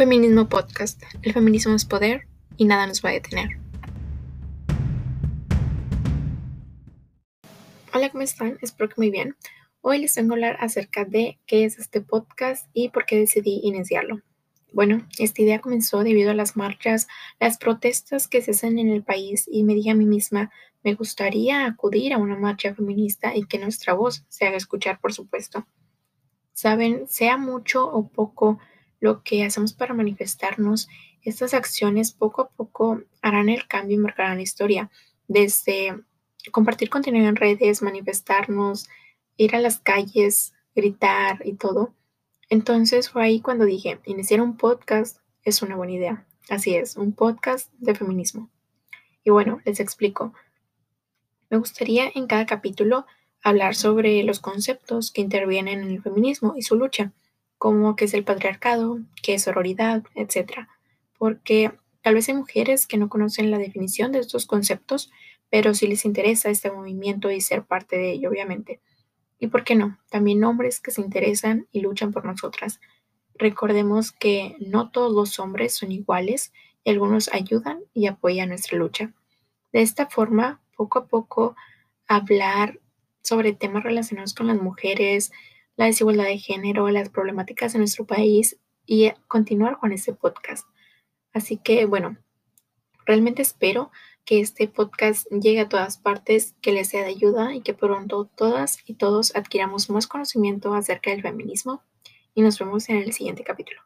Feminismo Podcast. El feminismo es poder y nada nos va a detener. Hola, ¿cómo están? Espero que muy bien. Hoy les vengo a hablar acerca de qué es este podcast y por qué decidí iniciarlo. Bueno, esta idea comenzó debido a las marchas, las protestas que se hacen en el país y me dije a mí misma, me gustaría acudir a una marcha feminista y que nuestra voz se haga escuchar, por supuesto. Saben, sea mucho o poco, lo que hacemos para manifestarnos, estas acciones poco a poco harán el cambio y marcarán la historia. Desde compartir contenido en redes, manifestarnos, ir a las calles, gritar y todo. Entonces fue ahí cuando dije, iniciar un podcast es una buena idea. Así es, un podcast de feminismo. Y bueno, les explico. Me gustaría en cada capítulo hablar sobre los conceptos que intervienen en el feminismo y su lucha como qué es el patriarcado, qué es sororidad, etc. Porque tal vez hay mujeres que no conocen la definición de estos conceptos, pero sí les interesa este movimiento y ser parte de ello, obviamente. Y por qué no, también hombres que se interesan y luchan por nosotras. Recordemos que no todos los hombres son iguales y algunos ayudan y apoyan nuestra lucha. De esta forma, poco a poco, hablar sobre temas relacionados con las mujeres, la desigualdad de género, las problemáticas de nuestro país y continuar con este podcast. Así que bueno, realmente espero que este podcast llegue a todas partes, que les sea de ayuda y que pronto todas y todos adquiramos más conocimiento acerca del feminismo y nos vemos en el siguiente capítulo.